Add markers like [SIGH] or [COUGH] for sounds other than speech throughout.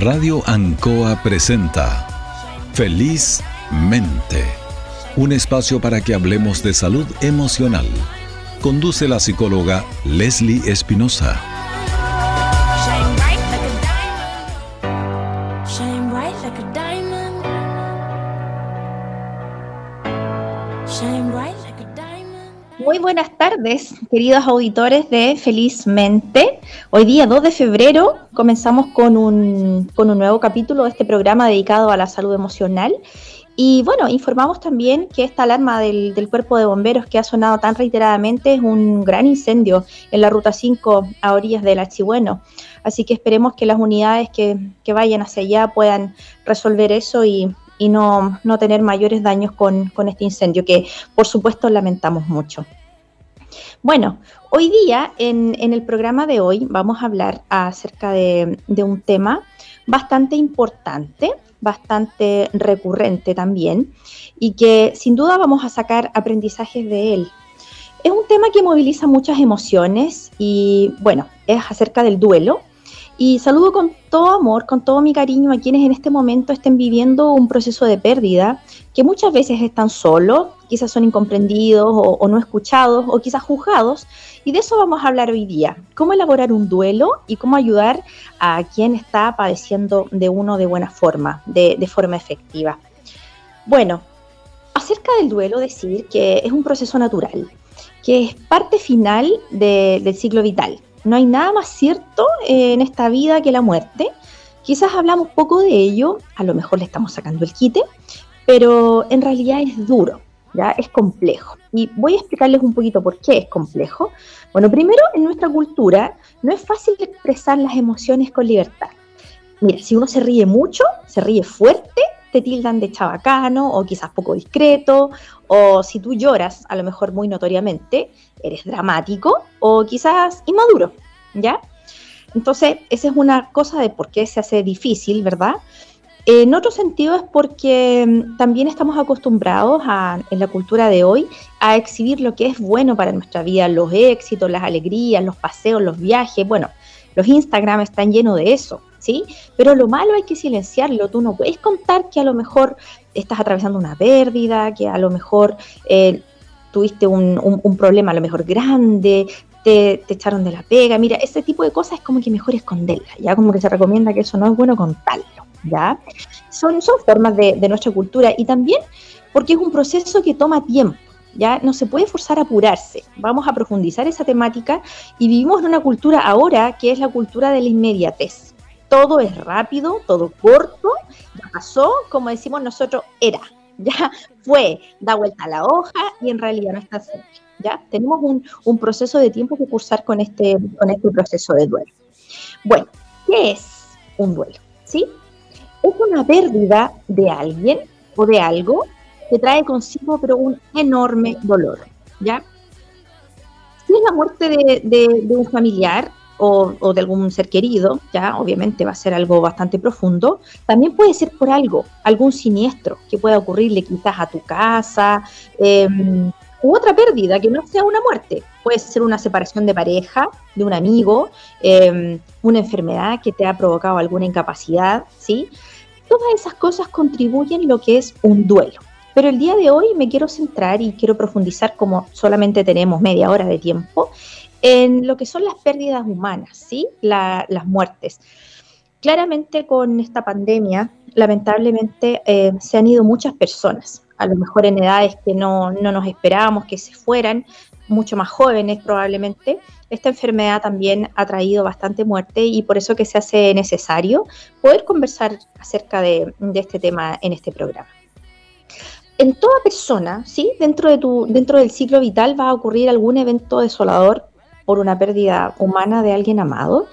Radio Ancoa presenta Feliz Mente, un espacio para que hablemos de salud emocional. Conduce la psicóloga Leslie Espinosa. Buenas tardes, queridos auditores de Felizmente. Hoy día 2 de febrero comenzamos con un, con un nuevo capítulo de este programa dedicado a la salud emocional. Y bueno, informamos también que esta alarma del, cuerpo de bomberos que ha sonado tan reiteradamente es un gran incendio en la ruta 5 a orillas del Archibueno. Así que esperemos que las unidades que, vayan hacia allá puedan resolver eso y, no, tener mayores daños con, este incendio, que por supuesto lamentamos mucho. Bueno, hoy día en, el programa de hoy vamos a hablar acerca de, de un tema bastante importante, bastante recurrente también, y que sin duda vamos a sacar aprendizajes de él. Es un tema que moviliza muchas emociones y bueno, es acerca del duelo. Y saludo con todo amor, con todo mi cariño a quienes en este momento estén viviendo un proceso de pérdida, que muchas veces están solos, quizás son incomprendidos o, no escuchados o quizás juzgados. Y de eso vamos a hablar hoy día. Cómo elaborar un duelo y cómo ayudar a quien está padeciendo de uno de buena forma, de, forma efectiva. Bueno, acerca del duelo, decir que es un proceso natural, que es parte final de, del ciclo vital no hay nada más cierto en esta vida que la muerte. Quizás hablamos poco de ello, a lo mejor le estamos sacando el quite, pero en realidad es duro, ya es complejo. Y voy a explicarles un poquito por qué es complejo. Bueno, primero, en nuestra cultura no es fácil expresar las emociones con libertad. Mira, si uno se ríe mucho, se ríe fuerte, te tildan de chabacano o quizás poco discreto, o si tú lloras, a lo mejor muy notoriamente, eres dramático o quizás inmaduro, ¿ya? Entonces, esa es una cosa de por qué se hace difícil, ¿verdad? En otro sentido es porque mm, también estamos acostumbrados a, en la cultura de hoy a exhibir lo que es bueno para nuestra vida, los éxitos, las alegrías, los paseos, los viajes. Bueno, los Instagram están llenos de eso, ¿sí? Pero lo malo hay que silenciarlo. Tú no puedes contar que a lo mejor estás atravesando una pérdida, que a lo mejor eh, tuviste un, un, problema a lo mejor grande, te, te, echaron de la pega. Mira, ese tipo de cosas es como que mejor esconderla, ya como que se recomienda que eso no es bueno contarlo, ¿ya? Son, son formas de, de nuestra cultura y también porque es un proceso que toma tiempo. ¿ya? No se puede forzar a apurarse. Vamos a profundizar esa temática y vivimos en una cultura ahora que es la cultura de la inmediatez. Todo es rápido, todo corto, ya pasó, como decimos nosotros, era, [LAUGHS] ya fue, da vuelta a la hoja y en realidad no está así. ¿ya? Tenemos un, un, proceso de tiempo que cursar con este, con este proceso de duelo. Bueno, ¿qué es un duelo? ¿Sí? Es una pérdida de alguien o de algo que trae consigo pero un enorme dolor, ¿ya? Si es la muerte de, de un familiar o, de algún ser querido, ya obviamente va a ser algo bastante profundo, también puede ser por algo, algún siniestro que pueda ocurrirle quizás a tu casa, eh, u otra pérdida que no sea una muerte, puede ser una separación de pareja, de un amigo, eh, una enfermedad que te ha provocado alguna incapacidad, ¿sí? Todas esas cosas contribuyen lo que es un duelo. Pero el día de hoy me quiero centrar y quiero profundizar, como solamente tenemos media hora de tiempo, en lo que son las pérdidas humanas, ¿sí? La, las muertes. Claramente con esta pandemia, lamentablemente, eh, se han ido muchas personas, a lo mejor en edades que no, no nos esperábamos que se fueran, mucho más jóvenes probablemente. Esta enfermedad también ha traído bastante muerte y por eso que se hace necesario poder conversar acerca de, de este tema en este programa en toda persona, ¿sí? Dentro, de tu, dentro del ciclo vital va a ocurrir algún evento desolador por una pérdida humana de alguien amado.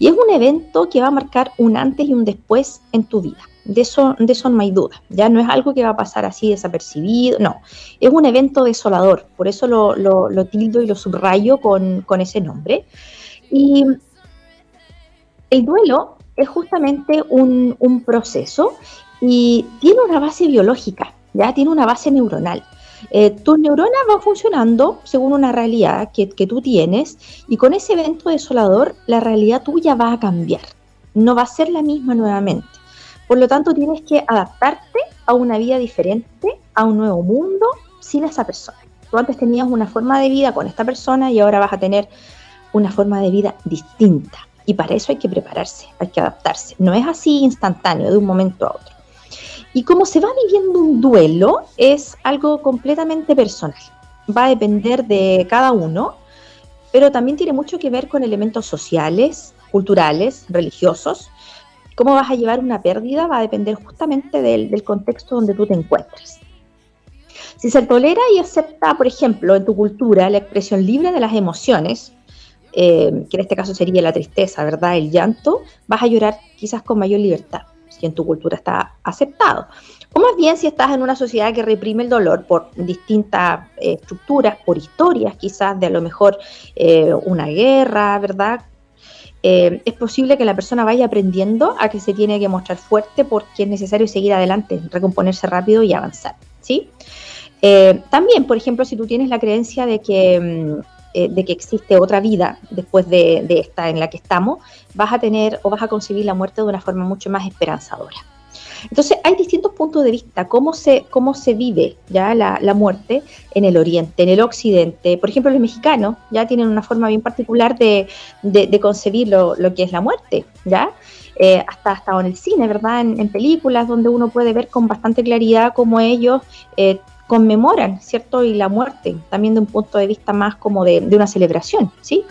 Y es un evento que va a marcar un antes y un después en tu vida. De eso, de eso no hay duda. Ya no es algo que va a pasar así desapercibido, no. Es un evento desolador. Por eso lo, tildo y lo subrayo con, con ese nombre. Y el duelo es justamente un, un proceso y tiene una base biológica ya tiene una base neuronal. Eh, tus neuronas van funcionando según una realidad que, que, tú tienes y con ese evento desolador la realidad tuya va a cambiar. no va a ser la misma nuevamente. Por lo tanto, tienes que adaptarte a una vida diferente, a un nuevo mundo, sin esa persona. Tú antes tenías una forma de vida con esta persona y ahora vas a tener una forma de vida distinta. Y para eso hay que prepararse, hay que adaptarse. No es así instantáneo, de un momento a otro. Y como se va viviendo un duelo, es algo completamente personal. Va a depender de cada uno, pero también tiene mucho que ver con elementos sociales, culturales, religiosos. Cómo vas a llevar una pérdida va a depender justamente del, contexto donde tú te encuentres. Si se tolera y acepta, por ejemplo, en tu cultura la expresión libre de las emociones, eh, que en este caso sería la tristeza, ¿verdad? El llanto, vas a llorar quizás con mayor libertad si en tu cultura está aceptado. O más bien si estás en una sociedad que reprime el dolor por distintas eh, estructuras, por historias quizás de a lo mejor eh, una guerra, ¿verdad? Eh, es posible que la persona vaya aprendiendo a que se tiene que mostrar fuerte porque es necesario seguir adelante, recomponerse rápido y avanzar, ¿sí? también, por ejemplo, si tú tienes la creencia de que mm, eh, de que existe otra vida después de, esta en la que estamos, vas a tener o vas a concebir la muerte de una forma mucho más esperanzadora. Entonces hay distintos puntos de vista, cómo se, cómo se vive ya la, muerte en el oriente, en el occidente. Por ejemplo, los mexicanos ya tienen una forma bien particular de, concebir lo, que es la muerte, ¿ya? Eh, hasta, hasta en el cine, ¿verdad? En, películas donde uno puede ver con bastante claridad cómo ellos eh, conmemoran, ¿cierto? Y la muerte, también de un punto de vista más como de, una celebración, ¿sí?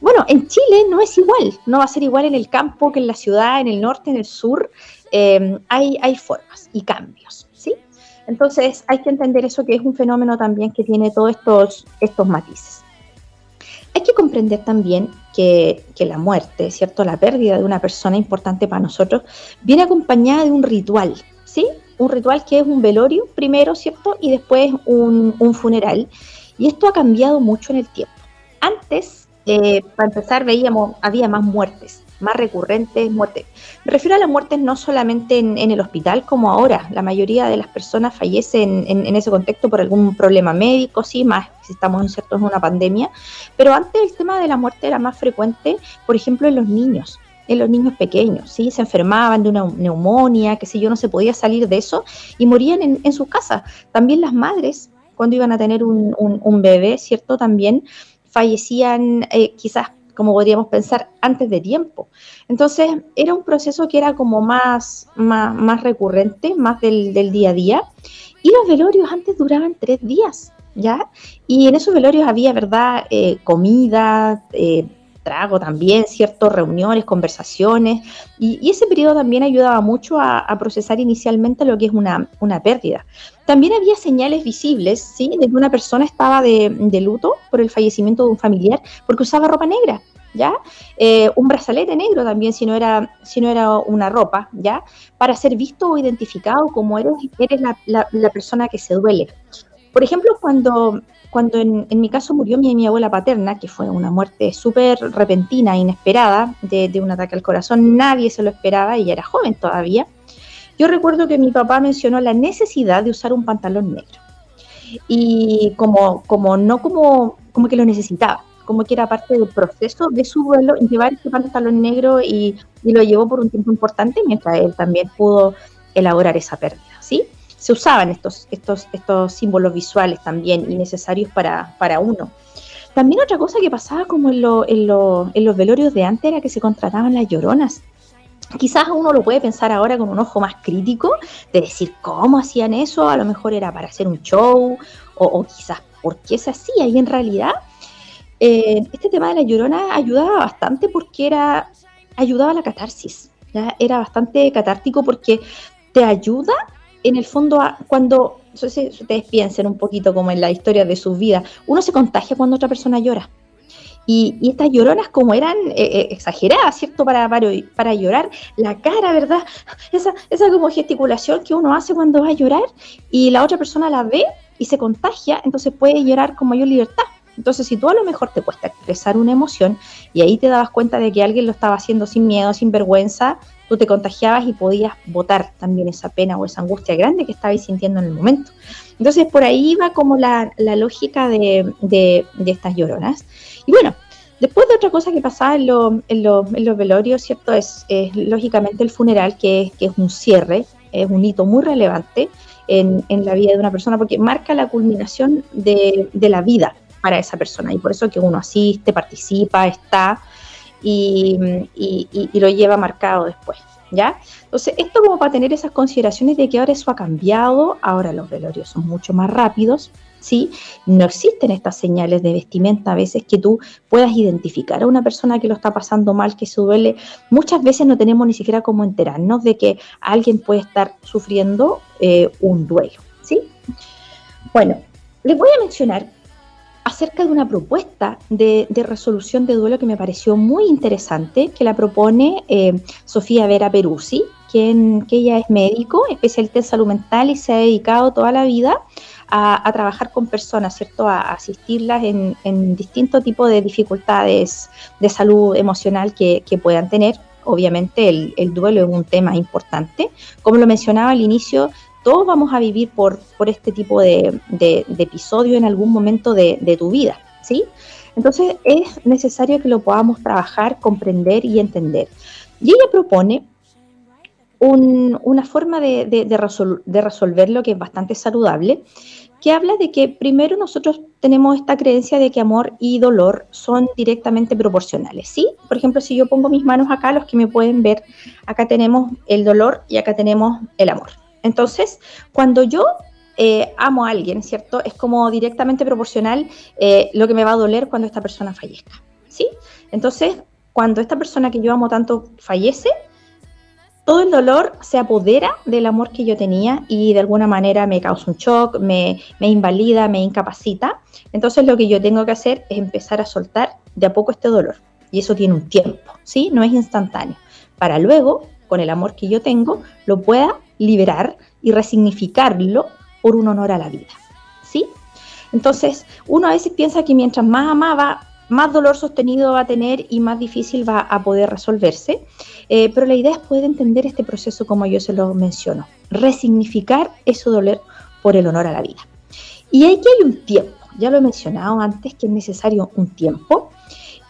Bueno, en Chile no es igual, no va a ser igual en el campo que en la ciudad, en el norte, en el sur, eh, hay, hay formas y cambios, ¿sí? Entonces hay que entender eso que es un fenómeno también que tiene todos estos, estos matices. Hay que comprender también que, que, la muerte, ¿cierto? La pérdida de una persona importante para nosotros viene acompañada de un ritual, ¿sí? Un ritual que es un velorio primero, ¿cierto? Y después un, funeral. Y esto ha cambiado mucho en el tiempo. Antes, eh, para empezar, veíamos, había más muertes, más recurrentes muertes. Me refiero a las muertes no solamente en, el hospital como ahora. La mayoría de las personas fallecen en, ese contexto por algún problema médico, sí, más si estamos insertos en una pandemia. Pero antes el tema de la muerte era más frecuente, por ejemplo, en los niños en los niños pequeños, ¿sí? Se enfermaban de una neumonía, que si yo, no se podía salir de eso y morían en, en sus casas. También las madres, cuando iban a tener un, un, bebé, ¿cierto? También fallecían eh, quizás, como podríamos pensar, antes de tiempo. Entonces, era un proceso que era como más, más, recurrente, más del, del día a día. Y los velorios antes duraban tres días, ¿ya? Y en esos velorios había, ¿verdad? Eh, comida, eh, trago también, ciertas reuniones, conversaciones, y, ese periodo también ayudaba mucho a, procesar inicialmente lo que es una, una, pérdida. También había señales visibles, ¿sí? De que una persona estaba de, luto por el fallecimiento de un familiar porque usaba ropa negra, ¿ya? Eh, un brazalete negro también, si no, era, si no era una ropa, ¿ya? Para ser visto o identificado como eres, eres la, la persona que se duele. Por ejemplo, cuando cuando en, mi caso murió mi, mi, abuela paterna, que fue una muerte súper repentina, inesperada, de, un ataque al corazón, nadie se lo esperaba, y era joven todavía, yo recuerdo que mi papá mencionó la necesidad de usar un pantalón negro. Y como, como no como, como que lo necesitaba, como que era parte del proceso de su duelo, llevar ese pantalón negro y, y lo llevó por un tiempo importante, mientras él también pudo elaborar esa pérdida, ¿sí? Se usaban estos, estos, estos símbolos visuales también y necesarios para, para uno. También otra cosa que pasaba como en, en, en los velorios de antes era que se contrataban las lloronas. Quizás uno lo puede pensar ahora con un ojo más crítico, de decir cómo hacían eso, a lo mejor era para hacer un show, o, quizás por qué se hacía, y en realidad eh, este tema de la llorona ayudaba bastante porque era, ayudaba a la catarsis, era bastante catártico porque te ayuda en el fondo, cuando, no sé si ustedes piensen un poquito como en la historia de sus vidas, uno se contagia cuando otra persona llora. Y, estas lloronas como eran eh, eh, exageradas, ¿cierto? Para, para, llorar, la cara, ¿verdad? Esa, esa como gesticulación que uno hace cuando va a llorar y la otra persona la ve y se contagia, entonces puede llorar con mayor libertad. Entonces, si tú a lo mejor te cuesta expresar una emoción y ahí te dabas cuenta de que alguien lo estaba haciendo sin miedo, sin vergüenza, tú te contagiabas y podías botar también esa pena o esa angustia grande que estabais sintiendo en el momento. Entonces, por ahí va como la, lógica de, estas lloronas. Y bueno, Después de otra cosa que pasaba en, los velorios, ¿cierto? Es, lógicamente el funeral, que, es un cierre, es un hito muy relevante en, la vida de una persona porque marca la culminación de, la vida para esa persona y por eso que uno asiste, participa, está y, lo lleva marcado después. ¿Ya? Entonces, esto como para tener esas consideraciones de que ahora eso ha cambiado, ahora los velorios son mucho más rápidos, ¿sí? No existen estas señales de vestimenta a veces que tú puedas identificar a una persona que lo está pasando mal, que se duele. Muchas veces no tenemos ni siquiera cómo enterarnos de que alguien puede estar sufriendo eh, un duelo, ¿sí? Bueno, les voy a mencionar acerca de una propuesta de, resolución de duelo que me pareció muy interesante, que la propone eh, Sofía Vera Peruzzi, quien, que ella es médico, especialista en salud mental y se ha dedicado toda la vida a, trabajar con personas, ¿cierto? A, asistirlas en, distintos tipos de dificultades de salud emocional que, puedan tener. Obviamente el, duelo es un tema importante. Como lo mencionaba al inicio, todos vamos a vivir por, por este tipo de, episodio en algún momento de, tu vida, ¿sí? Entonces es necesario que lo podamos trabajar, comprender y entender. Y ella propone una forma de, de, resolverlo que es bastante saludable, que habla de que primero nosotros tenemos esta creencia de que amor y dolor son directamente proporcionales, ¿sí? Por ejemplo, si yo pongo mis manos acá, los que me pueden ver, acá tenemos el dolor y acá tenemos el amor. Entonces, cuando yo eh, amo a alguien, ¿cierto? Es como directamente proporcional eh, lo que me va a doler cuando esta persona fallezca, ¿sí? Entonces, cuando esta persona que yo amo tanto fallece, todo el dolor se apodera del amor que yo tenía y de alguna manera me causa un shock, me, invalida, me incapacita. Entonces lo que yo tengo que hacer es empezar a soltar de a poco este dolor. Y eso tiene un tiempo, ¿sí? No es instantáneo. Para luego, con el amor que yo tengo, lo pueda liberar y resignificarlo por un honor a la vida, ¿sí? Entonces, uno a veces piensa que mientras más amaba, más dolor sostenido va a tener y más difícil va a poder resolverse. Eh, pero la idea es poder entender este proceso como yo se lo menciono, resignificar ese dolor por el honor a la vida. Y aquí hay un tiempo, ya lo he mencionado antes, que es necesario un tiempo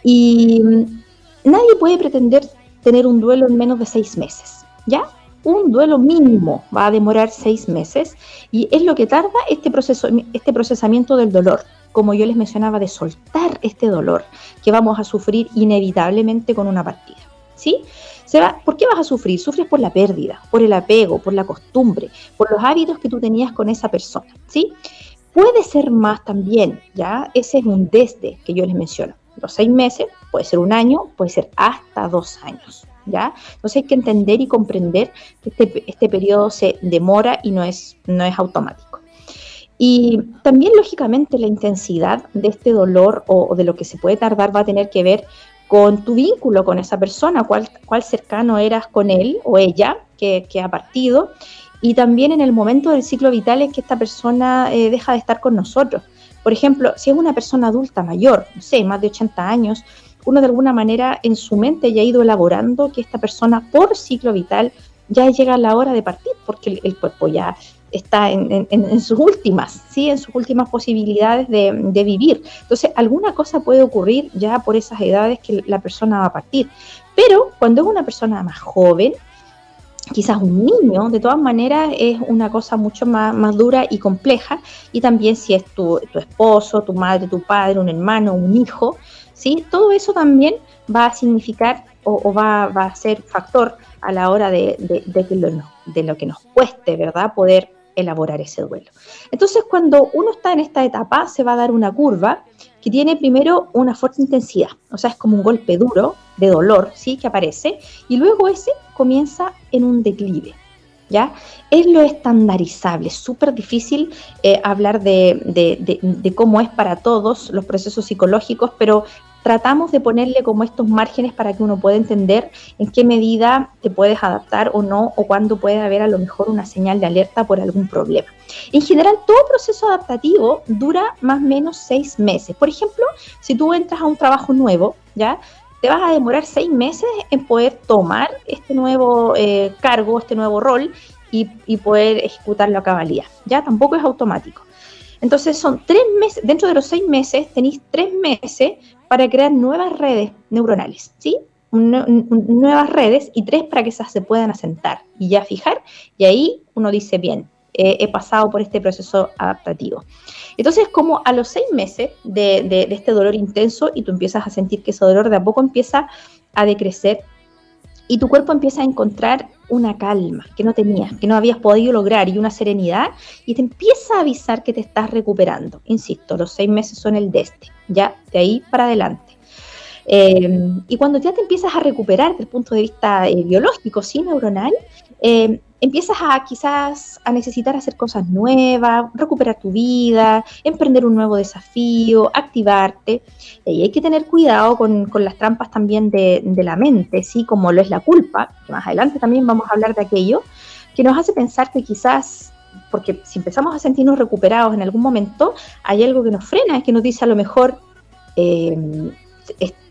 y mm, nadie puede pretender tener un duelo en menos de seis meses, ¿ya? Un duelo mínimo va a demorar seis meses y es lo que tarda este, proceso, este procesamiento del dolor como yo les mencionaba, de soltar este dolor que vamos a sufrir inevitablemente con una partida. ¿Sí? Se va, ¿Por qué vas a sufrir? Sufres por la pérdida, por el apego, por la costumbre, por los hábitos que tú tenías con esa persona. ¿Sí? Puede ser más también, ¿ya? Ese es un desde que yo les menciono. Los seis meses, puede ser un año, puede ser hasta dos años. ¿Ya? Entonces hay que entender y comprender que este, este periodo se demora y no es, no es automático. Y también, lógicamente, la intensidad de este dolor o, de lo que se puede tardar va a tener que ver con tu vínculo con esa persona, cuál, cuál cercano eras con él o ella que, ha partido, y también en el momento del ciclo vital en que esta persona eh, deja de estar con nosotros. Por ejemplo, si es una persona adulta mayor, no sé, más de 80 años, uno de alguna manera en su mente ya ha ido elaborando que esta persona por ciclo vital ya llega la hora de partir, porque el cuerpo ya está en, sus últimas, ¿sí? en sus últimas posibilidades de, vivir. Entonces, alguna cosa puede ocurrir ya por esas edades que la persona va a partir. Pero cuando es una persona más joven, quizás un niño, de todas maneras es una cosa mucho más, más dura y compleja. Y también si es tu, esposo, tu madre, tu padre, un hermano, un hijo, ¿sí? todo eso también va a significar o, va, a ser factor a la hora de, de, de lo que nos cueste, ¿verdad? Poder elaborar ese duelo. Entonces, cuando uno está en esta etapa, se va a dar una curva que tiene primero una fuerte intensidad, o sea, es como un golpe duro de dolor, ¿sí? Que aparece, y luego ese comienza en un declive. ¿Ya? Es lo estandarizable, súper difícil eh, hablar de, cómo es para todos los procesos psicológicos, pero tratamos de ponerle como estos márgenes para que uno pueda entender en qué medida te puedes adaptar o no, o cuándo puede haber a lo mejor una señal de alerta por algún problema. En general, todo proceso adaptativo dura más o menos seis meses. Por ejemplo, si tú entras a un trabajo nuevo, ¿ya? Te vas a demorar seis meses en poder tomar este nuevo eh, cargo, este nuevo rol y, y poder ejecutarlo a cabalidad. Ya tampoco es automático. Entonces son tres meses, dentro de los seis meses tenéis tres meses para crear nuevas redes neuronales, ¿sí? nuevas redes y tres para que esas se puedan asentar y ya fijar. Y ahí uno dice, bien, he pasado por este proceso adaptativo. Entonces, como a los seis meses de, de, este dolor intenso y tú empiezas a sentir que ese dolor de a poco empieza a decrecer y tu cuerpo empieza a encontrar una calma que no tenías, que no habías podido lograr y una serenidad y te empieza a avisar que te estás recuperando. Insisto, los seis meses son el de este, ya de ahí para adelante. Eh, y cuando ya te empiezas a recuperar desde el punto de vista eh, biológico, sí, neuronal, eh, empiezas a quizás a necesitar hacer cosas nuevas, recuperar tu vida, emprender un nuevo desafío, activarte. Y hay que tener cuidado con, las trampas también de, de, la mente, ¿sí? como lo es la culpa, que más adelante también vamos a hablar de aquello, que nos hace pensar que quizás, porque si empezamos a sentirnos recuperados en algún momento, hay algo que nos frena, es que nos dice a lo mejor... Eh,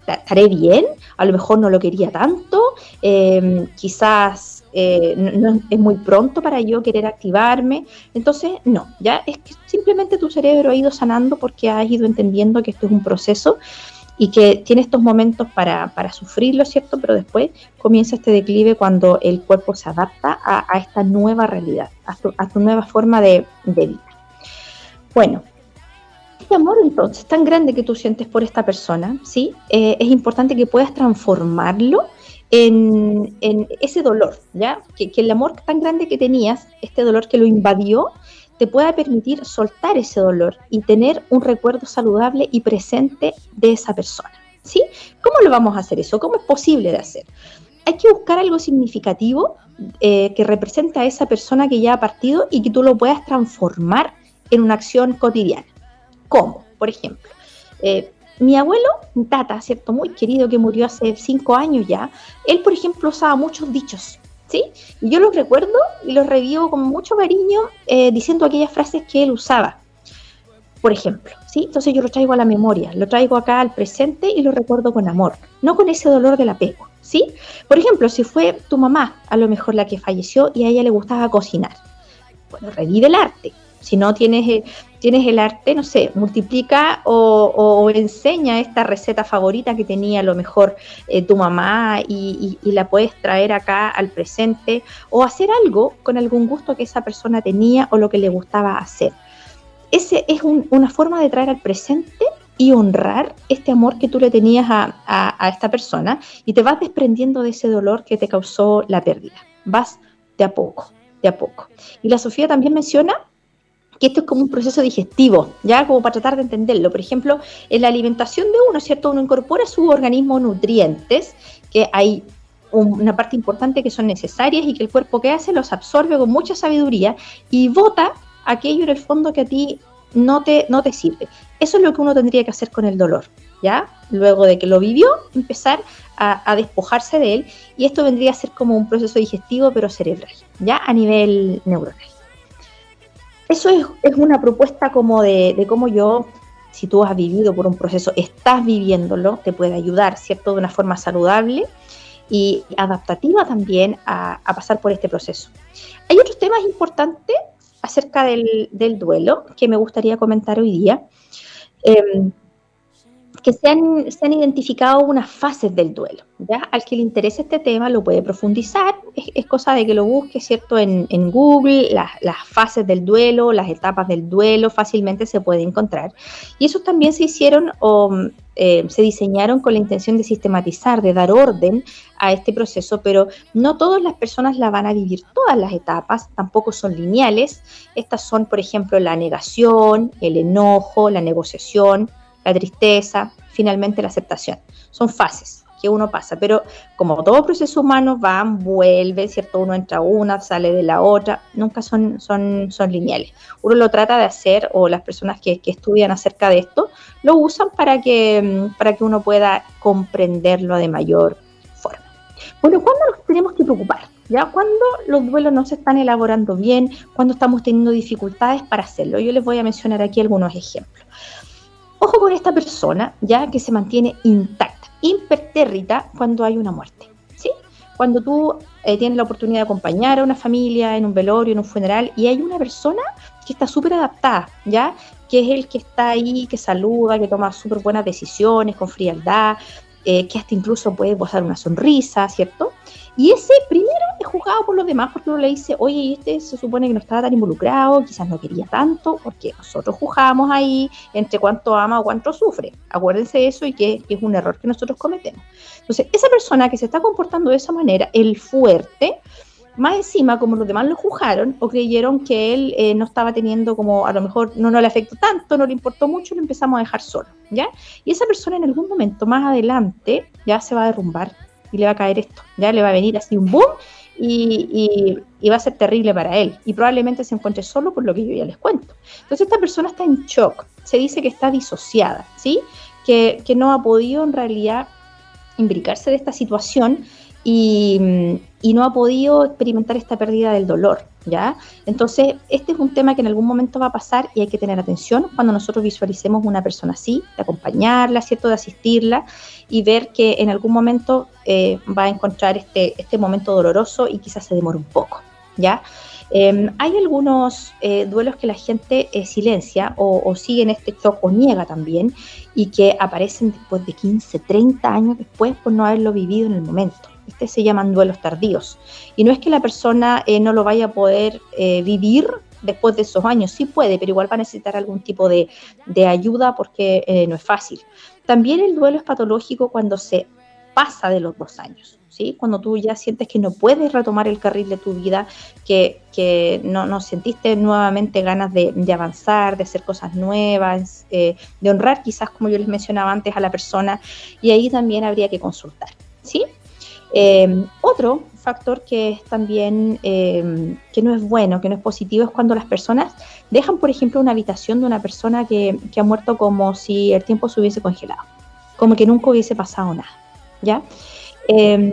estaré bien, a lo mejor no lo quería tanto, eh, quizás eh, no, es muy pronto para yo querer activarme. Entonces, no, ya es que simplemente tu cerebro ha ido sanando porque has ido entendiendo que esto es un proceso y que tiene estos momentos para, para sufrirlo, ¿cierto? Pero después comienza este declive cuando el cuerpo se adapta a, esta nueva realidad, a tu, nueva forma de, de vida. Bueno, este amor entonces tan grande que tú sientes por esta persona, ¿sí? Eh, es importante que puedas transformarlo en, ese dolor, ¿ya? Que, el amor tan grande que tenías, este dolor que lo invadió, te pueda permitir soltar ese dolor y tener un recuerdo saludable y presente de esa persona, ¿sí? ¿Cómo lo vamos a hacer eso? ¿Cómo es posible de hacer? Hay que buscar algo significativo eh, que represente a esa persona que ya ha partido y que tú lo puedas transformar en una acción cotidiana. ¿Cómo? Por ejemplo, eh, mi abuelo, tata, ¿cierto? Muy querido, que murió hace cinco años ya, él, por ejemplo, usaba muchos dichos, ¿sí? Yo los recuerdo y los revivo con mucho cariño eh, diciendo aquellas frases que él usaba, por ejemplo, ¿sí? Entonces yo lo traigo a la memoria, lo traigo acá al presente y lo recuerdo con amor, no con ese dolor del apego, ¿sí? Por ejemplo, si fue tu mamá a lo mejor la que falleció y a ella le gustaba cocinar, bueno, revive el arte, si no tienes, eh, tienes el arte, no sé, multiplica o, enseña esta receta favorita que tenía a lo mejor eh, tu mamá y, la puedes traer acá al presente o hacer algo con algún gusto que esa persona tenía o lo que le gustaba hacer. Ese es una forma de traer al presente y honrar este amor que tú le tenías a esta persona y te vas desprendiendo de ese dolor que te causó la pérdida. Vas de a poco, de a poco. Y la Sofía también menciona que esto es como un proceso digestivo, ya como para tratar de entenderlo. Por ejemplo, en la alimentación de uno, ¿cierto? Uno incorpora a su organismo nutrientes, que hay una parte importante que son necesarias y que el cuerpo que hace los absorbe con mucha sabiduría y bota aquello en el fondo que a ti no te, no te sirve. Eso es lo que uno tendría que hacer con el dolor, ¿ya? Luego de que lo vivió, empezar a, a despojarse de él y esto vendría a ser como un proceso digestivo pero cerebral, ¿ya? A nivel neuronal. Eso es, una propuesta como de, cómo yo, si tú has vivido por un proceso, estás viviéndolo, te puede ayudar, ¿cierto? De una forma saludable y adaptativa también a, pasar por este proceso. Hay otros temas importantes acerca del, duelo que me gustaría comentar hoy día. Em, que se han, se han, identificado unas fases del duelo. ¿ya? Al que le interese este tema lo puede profundizar, es, cosa de que lo busque ¿cierto? En, Google, las fases del duelo, las etapas del duelo, fácilmente se puede encontrar. Y esos también se hicieron o eh, se diseñaron con la intención de sistematizar, de dar orden a este proceso, pero no todas las personas la van a vivir todas las etapas, tampoco son lineales. Estas son, por ejemplo, la negación, el enojo, la negociación, la tristeza, finalmente la aceptación. Son fases que uno pasa, pero como todo proceso humano va, vuelve, ¿cierto? Uno entra una, sale de la otra, nunca son, son, son lineales. Uno lo trata de hacer, o las personas que, estudian acerca de esto, lo usan para que, para que uno pueda comprenderlo de mayor forma. Bueno, ¿cuándo nos tenemos que preocupar? ¿Ya? Cuando los duelos no se están elaborando bien, cuando estamos teniendo dificultades para hacerlo. Yo les voy a mencionar aquí algunos ejemplos. Ojo con esta persona, ya que se mantiene intacta, impertérrita cuando hay una muerte. ¿sí? Cuando tú eh, tienes la oportunidad de acompañar a una familia en un velorio, en un funeral, y hay una persona que está súper adaptada, ¿ya? que es el que está ahí, que saluda, que toma súper buenas decisiones con frialdad, eh, que hasta incluso puede posar una sonrisa, ¿cierto? Y ese primero juzgado por los demás porque uno le dice, oye, este se supone que no estaba tan involucrado, quizás no quería tanto, porque nosotros juzgamos ahí entre cuánto ama o cuánto sufre. Acuérdense de eso y que, es un error que nosotros cometemos. Entonces, esa persona que se está comportando de esa manera, el fuerte, más encima, como los demás lo juzgaron o creyeron que él eh, no estaba teniendo como, a lo mejor no, no le afectó tanto, no le importó mucho, lo empezamos a dejar solo, ¿ya? Y esa persona en algún momento más adelante ya se va a derrumbar y le va a caer esto, ya le va a venir así un boom y, va a ser terrible para él y probablemente se encuentre solo por lo que yo ya les cuento. Entonces esta persona está en shock, se dice que está disociada, ¿sí? Que, que no ha podido en realidad imbricarse de esta situación y, no ha podido experimentar esta pérdida del dolor, ¿ya? Entonces, este es un tema que en algún momento va a pasar y hay que tener atención cuando nosotros visualicemos una persona así, de acompañarla, ¿cierto? De asistirla y ver que en algún momento eh, va a encontrar este, este momento doloroso y quizás se demore un poco, ¿ya? Em, hay algunos eh, duelos que la gente eh, silencia o, o sigue en este shock o niega también y que aparecen después de 15, 30 años después por no haberlo vivido en el momento. Este se llaman duelos tardíos. Y no es que la persona eh, no lo vaya a poder eh, vivir después de esos años, sí puede, pero igual va a necesitar algún tipo de, ayuda porque eh, no es fácil. También el duelo es patológico cuando se pasa de los dos años, ¿sí? Cuando tú ya sientes que no puedes retomar el carril de tu vida, que, no, sentiste nuevamente ganas de, de, avanzar, de hacer cosas nuevas, de honrar quizás, como yo les mencionaba antes, a la persona, y ahí también habría que consultar, ¿sí? Em, otro factor que es también em, que no es bueno, que no es positivo, es cuando las personas dejan, por ejemplo, una habitación de una persona que, ha muerto como si el tiempo se hubiese congelado, como que nunca hubiese pasado nada, ¿ya? Em,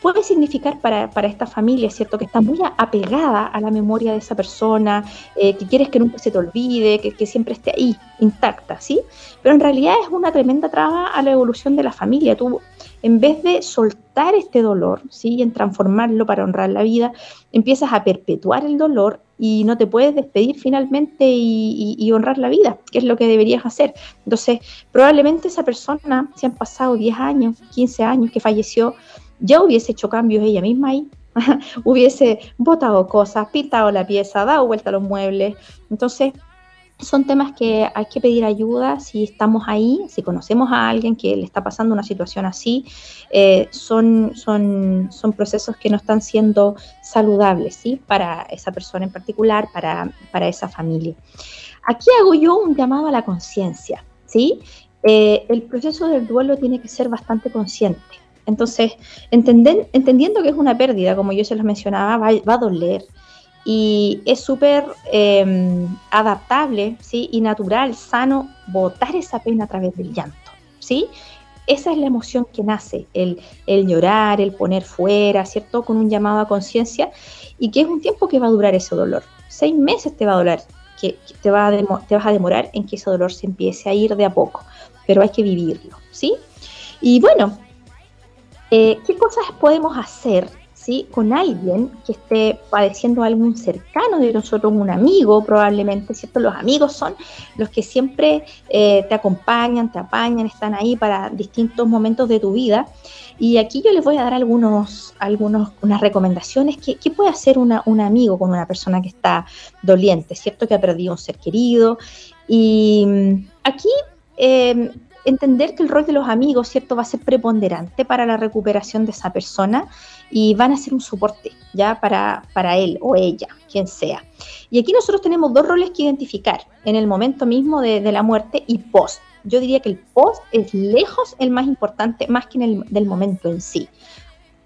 puede significar para, esta familia, ¿cierto? Que está muy apegada a la memoria de esa persona, eh, que quieres que nunca se te olvide, que, siempre esté ahí, intacta, ¿sí? Pero en realidad es una tremenda traba a la evolución de la familia. Tú en vez de soltar este dolor, ¿sí? En transformarlo para honrar la vida, empiezas a perpetuar el dolor y no te puedes despedir finalmente y, honrar la vida, que es lo que deberías hacer. Entonces, probablemente esa persona, si han pasado 10 años, 15 años que falleció, ya hubiese hecho cambios ella misma ahí, [LAUGHS] hubiese botado cosas, pintado la pieza, dado vuelta a los muebles. Entonces, son temas que hay que pedir ayuda si estamos ahí, si conocemos a alguien que le está pasando una situación así, eh, son, son, son procesos que no están siendo saludables ¿sí? para esa persona en particular, para, para esa familia. Aquí hago yo un llamado a la conciencia. ¿sí? Eh, el proceso del duelo tiene que ser bastante consciente. Entonces, entendiendo que es una pérdida, como yo se los mencionaba, va, a doler, y es súper em, adaptable ¿sí? y natural, sano, botar esa pena a través del llanto. ¿sí? Esa es la emoción que nace, el, llorar, el poner fuera, ¿cierto? Con un llamado a conciencia y que es un tiempo que va a durar ese dolor. Seis meses te va a doler, que, te, te vas a demorar en que ese dolor se empiece a ir de a poco, pero hay que vivirlo, ¿sí? Y bueno, eh, ¿qué cosas podemos hacer con alguien que esté padeciendo algún cercano de nosotros, un amigo probablemente, ¿cierto? Los amigos son los que siempre eh, te acompañan, te apañan, están ahí para distintos momentos de tu vida. Y aquí yo les voy a dar algunos, algunos unas recomendaciones que, puede hacer una, un amigo con una persona que está doliente, ¿cierto? Que ha perdido un ser querido. Y mm, aquí eh, entender que el rol de los amigos, ¿cierto?, va a ser preponderante para la recuperación de esa persona y van a ser un soporte, ¿ya?, para, para él o ella, quien sea. Y aquí nosotros tenemos dos roles que identificar, en el momento mismo de, la muerte y post. Yo diría que el post es lejos el más importante, más que en el del momento en sí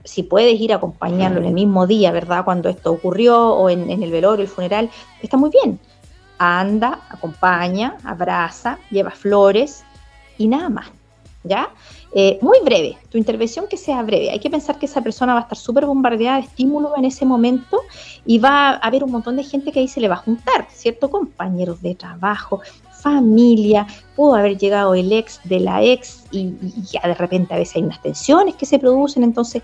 si puedes ir a acompañarlo en el mismo día, ¿verdad? Cuando esto ocurrió o en, en, el velorio, el funeral, está muy bien. Anda, acompaña, abraza, lleva flores, y nada más. ¿Ya? Eh, muy breve, tu intervención que sea breve. Hay que pensar que esa persona va a estar súper bombardeada de estímulos en ese momento y va a haber un montón de gente que ahí se le va a juntar, ¿cierto? Compañeros de trabajo, familia, pudo haber llegado el ex de la ex y, ya de repente a veces hay unas tensiones que se producen, entonces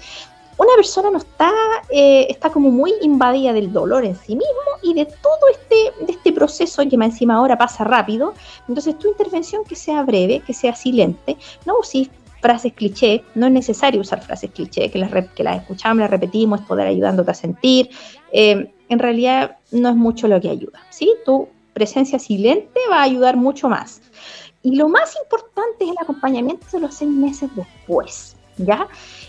una persona no está, eh, está como muy invadida del dolor en sí mismo y de todo este, de este proceso que encima ahora pasa rápido. Entonces tu intervención que sea breve, que sea silente, no uses frases cliché, no es necesario usar frases cliché, que las, que las escuchamos, las repetimos, es poder ayudándote a sentir. Eh, en realidad no es mucho lo que ayuda, ¿sí? Tu presencia silente va a ayudar mucho más. Y lo más importante es el acompañamiento de los seis meses después, ¿ya?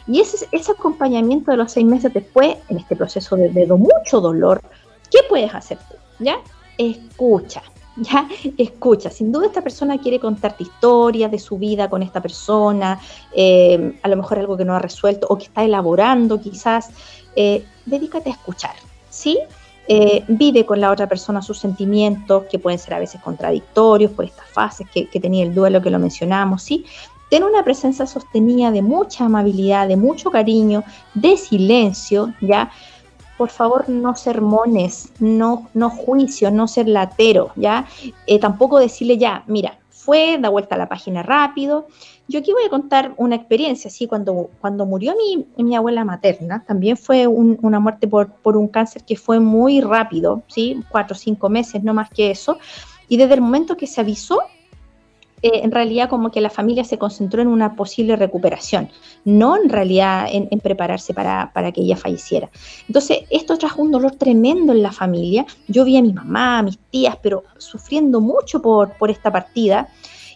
Y ese, ese acompañamiento de los seis meses después, en este proceso de, de mucho dolor, ¿qué puedes hacer tú? ¿Ya? Escucha, [LAUGHS] ¿ya? Escucha, sin duda esta persona quiere contarte historias de su vida con esta persona, eh, a lo mejor algo que no ha resuelto o que está elaborando quizás. Eh, dedícate a escuchar, ¿sí? Eh, vive con la otra persona sus sentimientos, que pueden ser a veces contradictorios por estas fases que, que tenía el duelo que lo mencionamos, ¿sí? Ten una presencia sostenida de mucha amabilidad, de mucho cariño, de silencio, ¿ya? Por favor, no sermones, no, no juicio, no ser latero, ¿ya? Eh, tampoco decirle ya, mira, fue, da vuelta a la página rápido. Yo aquí voy a contar una experiencia, ¿sí? Cuando, cuando murió mi, mi abuela materna, también fue una muerte por, por un cáncer que fue muy rápido, ¿sí? Cuatro o cinco meses, no más que eso. Y desde el momento que se avisó, eh, en realidad como que la familia se concentró en una posible recuperación, no en realidad en, prepararse para, que ella falleciera. Entonces, esto trajo un dolor tremendo en la familia. Yo vi a mi mamá, a mis tías, pero sufriendo mucho por, por esta partida.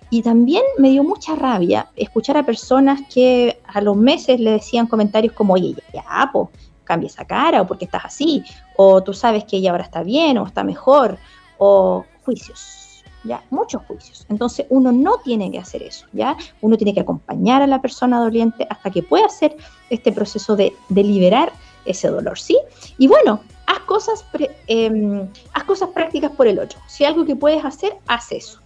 Y también me dio mucha rabia escuchar a personas que a los meses le decían comentarios como, oye, ya, pues, cambia esa cara, o porque estás así, o tú sabes que ella ahora está bien, o está mejor, o juicios Muchos juicios. Entonces uno no tiene que hacer eso, ¿ya? Uno tiene que acompañar a la persona doliente hasta que pueda hacer este proceso de, liberar ese dolor, ¿sí? Y bueno, haz cosas, em, haz cosas prácticas por el otro. Si algo que puedes hacer, haz eso.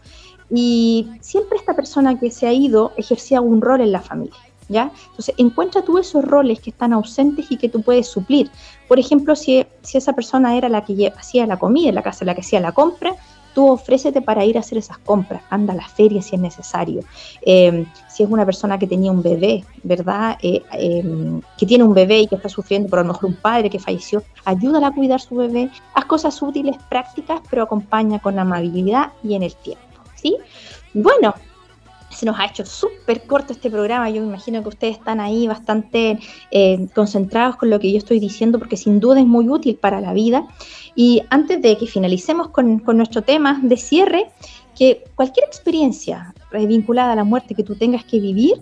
Y siempre esta persona que se ha ido ejercía un rol en la familia. ¿Ya? Entonces, encuentra tú esos roles que están ausentes y que tú puedes suplir. Por ejemplo, si, si esa persona era la que hacía la comida en la casa, la que hacía la compra, tú ofrécete para ir a hacer esas compras, anda a la feria si es necesario. Em, si es una persona que tenía un bebé, ¿verdad? Eh, em, que tiene un bebé y que está sufriendo por a lo mejor un padre que falleció, ayúdala a cuidar su bebé. Haz cosas útiles, prácticas, pero acompaña con amabilidad y en el tiempo, ¿sí? Bueno, se nos ha hecho súper corto este programa. Yo me imagino que ustedes están ahí bastante eh, concentrados con lo que yo estoy diciendo porque sin duda es muy útil para la vida. Y antes de que finalicemos con, nuestro tema de cierre, que cualquier experiencia vinculada a la muerte que tú tengas que vivir,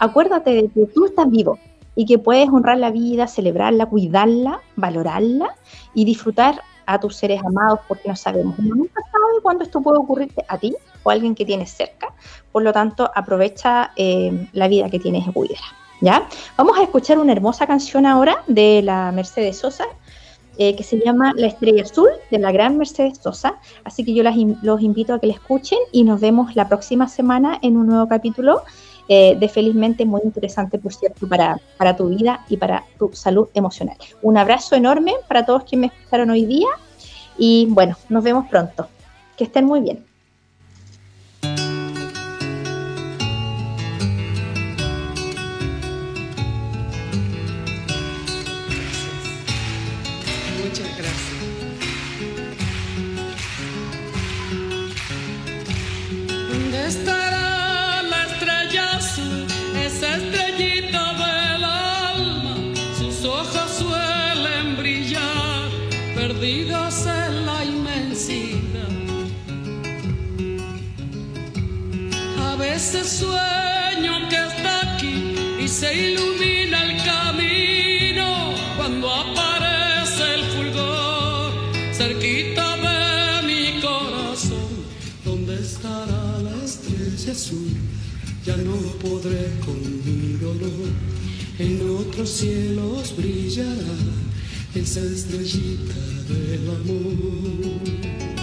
acuérdate de que tú estás vivo y que puedes honrar la vida, celebrarla, cuidarla, valorarla y disfrutar a tus seres amados porque no sabemos, nunca sabe cuándo esto puede ocurrirte a ti o alguien que tienes cerca. Por lo tanto, aprovecha eh, la vida que tienes cuídala. ¿ya? Vamos a escuchar una hermosa canción ahora de la Mercedes Sosa. Eh, que se llama La Estrella Azul de la gran Mercedes Sosa. Así que yo los invito a que la escuchen y nos vemos la próxima semana en un nuevo capítulo eh, de Felizmente, muy interesante, por cierto, para, para tu vida y para tu salud emocional. Un abrazo enorme para todos quienes me escucharon hoy día y bueno, nos vemos pronto. Que estén muy bien. Ese sueño que está aquí y se ilumina el camino cuando aparece el fulgor cerquita de mi corazón. ¿Dónde estará la estrella azul? Ya no podré con mi dolor. En otros cielos brillará esa estrellita del amor.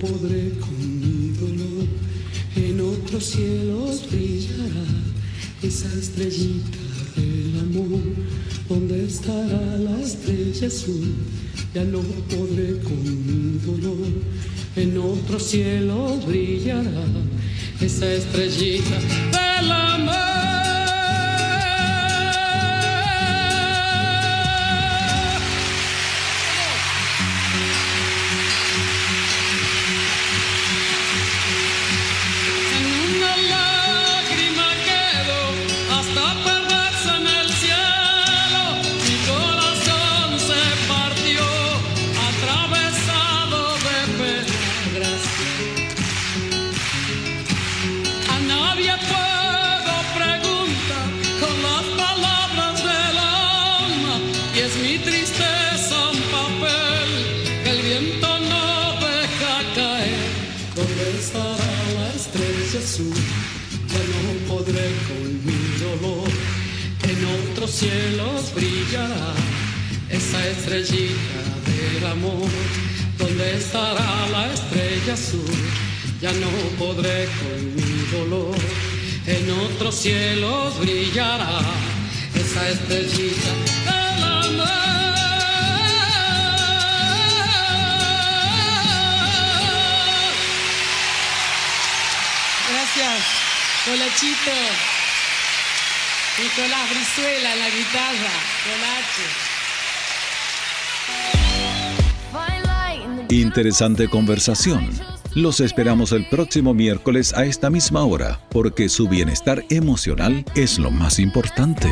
Podré con mi dolor. En otros cielos brillará esa estrellita del amor. ¿Dónde estará la estrella azul? Ya no podré con mi dolor. En otros cielos brillará esa estrellita del amor. Cielos brillará esa estrellita del amor. ¿Dónde estará la estrella azul? Ya no podré con mi dolor. En otros cielos brillará esa estrellita del amor. Gracias, Colachito. Nicolás Brizuela la guitarra, con Interesante conversación. Los esperamos el próximo miércoles a esta misma hora, porque su bienestar emocional es lo más importante.